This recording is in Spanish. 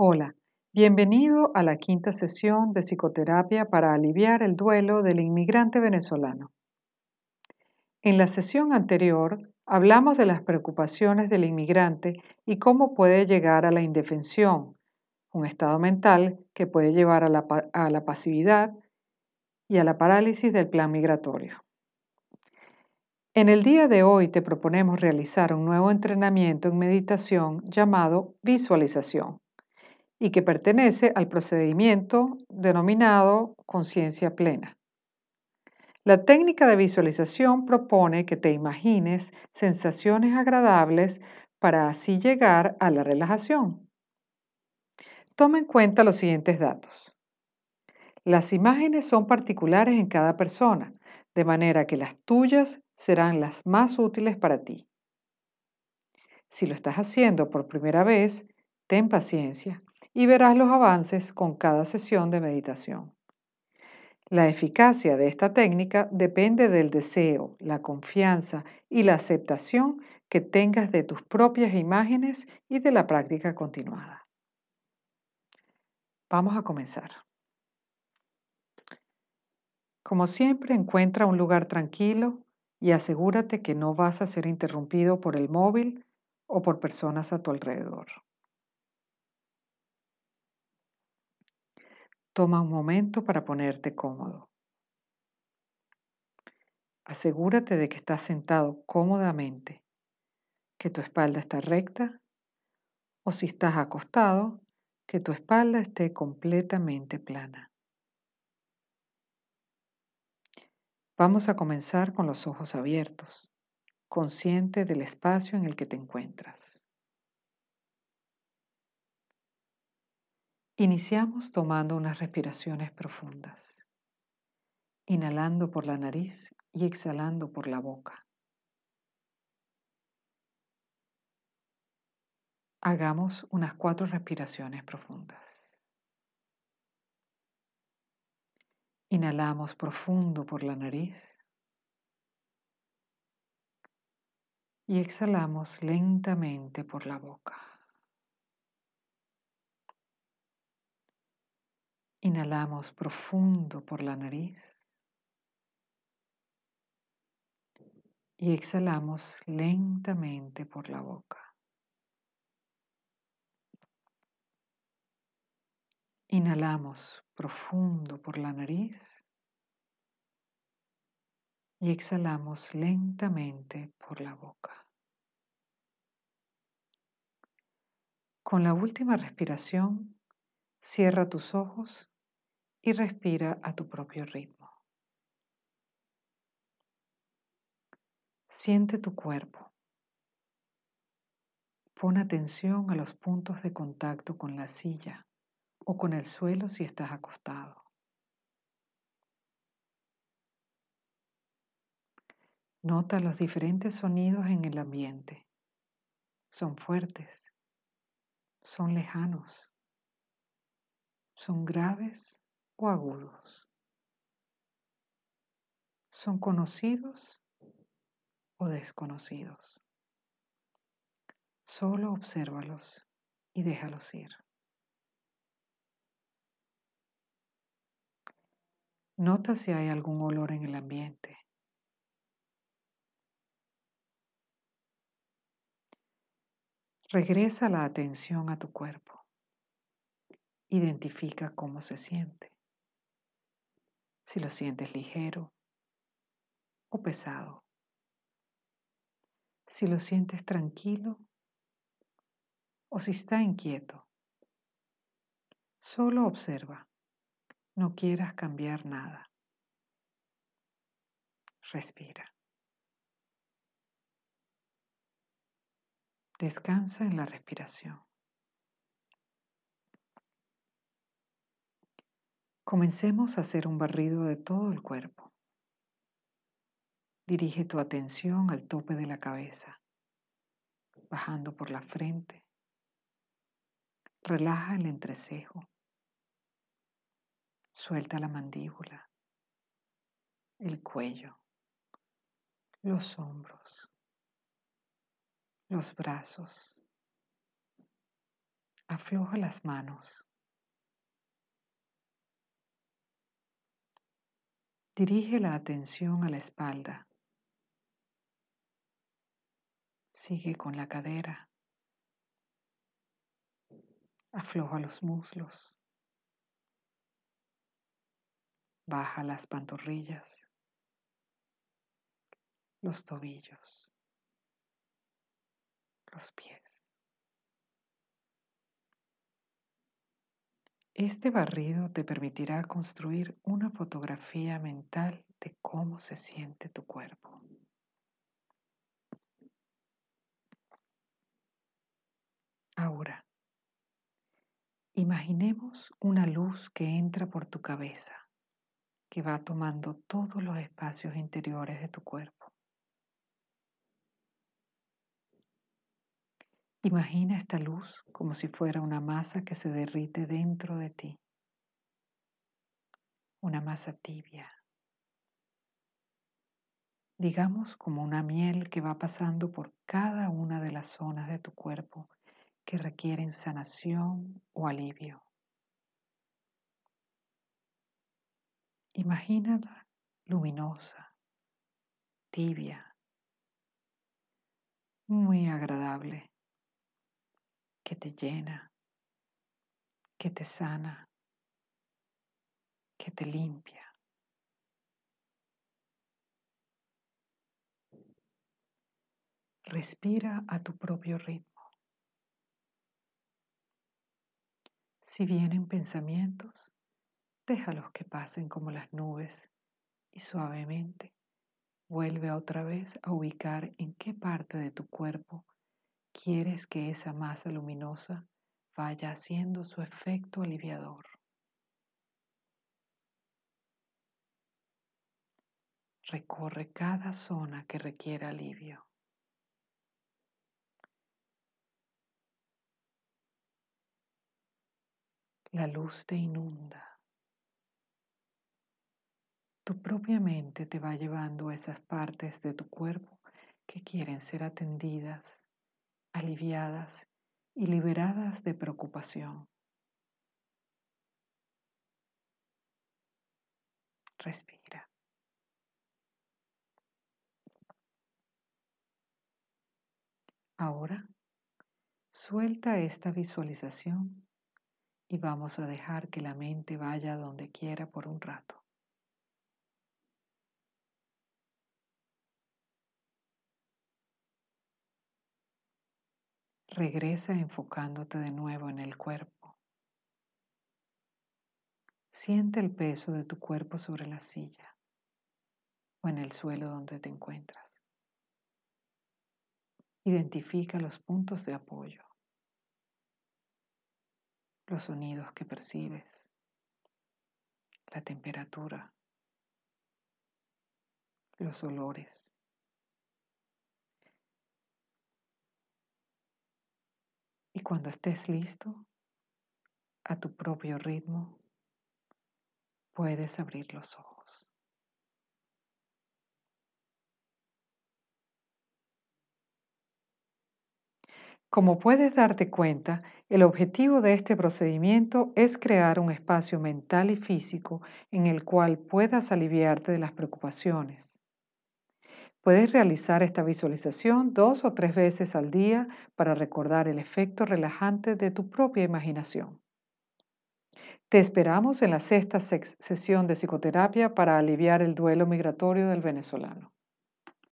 Hola, bienvenido a la quinta sesión de psicoterapia para aliviar el duelo del inmigrante venezolano. En la sesión anterior hablamos de las preocupaciones del inmigrante y cómo puede llegar a la indefensión, un estado mental que puede llevar a la, pasividad y a la parálisis del plan migratorio. En el día de hoy te proponemos realizar un nuevo entrenamiento en meditación llamado visualización y que pertenece al procedimiento denominado conciencia plena. La técnica de visualización propone que te imagines sensaciones agradables para así llegar a la relajación. Toma en cuenta los siguientes datos. Las imágenes son particulares en cada persona, de manera que las tuyas serán las más útiles para ti. Si lo estás haciendo por primera vez, ten paciencia y verás los avances con cada sesión de meditación. La eficacia de esta técnica depende del deseo, la confianza y la aceptación que tengas de tus propias imágenes y de la práctica continuada. Vamos a comenzar. Como siempre, encuentra un lugar tranquilo y asegúrate que no vas a ser interrumpido por el móvil o por personas a tu alrededor. Toma un momento para ponerte cómodo. Asegúrate de que estás sentado cómodamente, que tu espalda está recta o si estás acostado, que tu espalda esté completamente plana. Vamos a comenzar con los ojos abiertos, consciente del espacio en el que te encuentras. Iniciamos tomando unas respiraciones profundas, inhalando por la nariz y exhalando por la boca. Hagamos unas cuatro respiraciones profundas. Inhalamos profundo por la nariz y exhalamos lentamente por la boca. Inhalamos profundo por la nariz y exhalamos lentamente por la boca. Inhalamos profundo por la nariz y exhalamos lentamente por la boca. Con la última respiración, cierra tus ojos y respira a tu propio ritmo. Siente tu cuerpo. Pon atención a los puntos de contacto con la silla o con el suelo si estás acostado. Nota los diferentes sonidos en el ambiente. Son fuertes, son lejanos, son graves o agudos? ¿Son conocidos o desconocidos? Solo obsérvalos y déjalos ir. Nota si hay algún olor en el ambiente. Regresa la atención a tu cuerpo. Identifica cómo se siente si lo sientes ligero o pesado, si lo sientes tranquilo o si está inquieto. Solo observa, no quieras cambiar nada. Respira. Descansa en la respiración. Comencemos a hacer un barrido de todo el cuerpo. Dirige tu atención al tope de la cabeza, bajando por la frente. Relaja el entrecejo. Suelta la mandíbula, el cuello, los hombros, los brazos, Afloja las manos. Dirige la atención a la espalda. Sigue con la cadera. Afloja los muslos. Baja las pantorrillas, los tobillos, los pies. Este barrido te permitirá construir una fotografía mental de cómo se siente tu cuerpo. Ahora, imaginemos una luz que entra por tu cabeza, que va tomando todos los espacios interiores de tu cuerpo. Imagina esta luz como si fuera una masa que se derrite dentro de ti. Una masa tibia. Digamos como una miel que va pasando por cada una de las zonas de tu cuerpo que requieren sanación o alivio. Imagínala luminosa, tibia, muy agradable que te llena, que te sana, que te limpia. Respira a tu propio ritmo. Si vienen pensamientos, déjalos que pasen como las nubes y suavemente vuelve otra vez a ubicar en qué parte de tu cuerpo quieres que esa masa luminosa vaya haciendo su efecto aliviador. Recorre cada zona que requiera alivio. La luz te inunda. Tu propia mente te va llevando a esas partes de tu cuerpo que quieren ser atendidas aliviadas y liberadas de preocupación. Respira. Ahora, suelta esta visualización y vamos a dejar que la mente vaya donde quiera por un rato. Regresa enfocándote de nuevo en el cuerpo. Siente el peso de tu cuerpo sobre la silla o en el suelo donde te encuentras. Identifica los puntos de apoyo, los sonidos que percibes, la temperatura, los olores. Y cuando estés listo, a tu propio ritmo, puedes abrir los ojos. Como puedes darte cuenta, el objetivo de este procedimiento es crear un espacio mental y físico en el cual puedas aliviarte de las preocupaciones, Puedes realizar esta visualización dos o tres veces al día para recordar el efecto relajante de tu propia imaginación. Te esperamos en la sexta sesión de psicoterapia para aliviar el duelo migratorio del venezolano.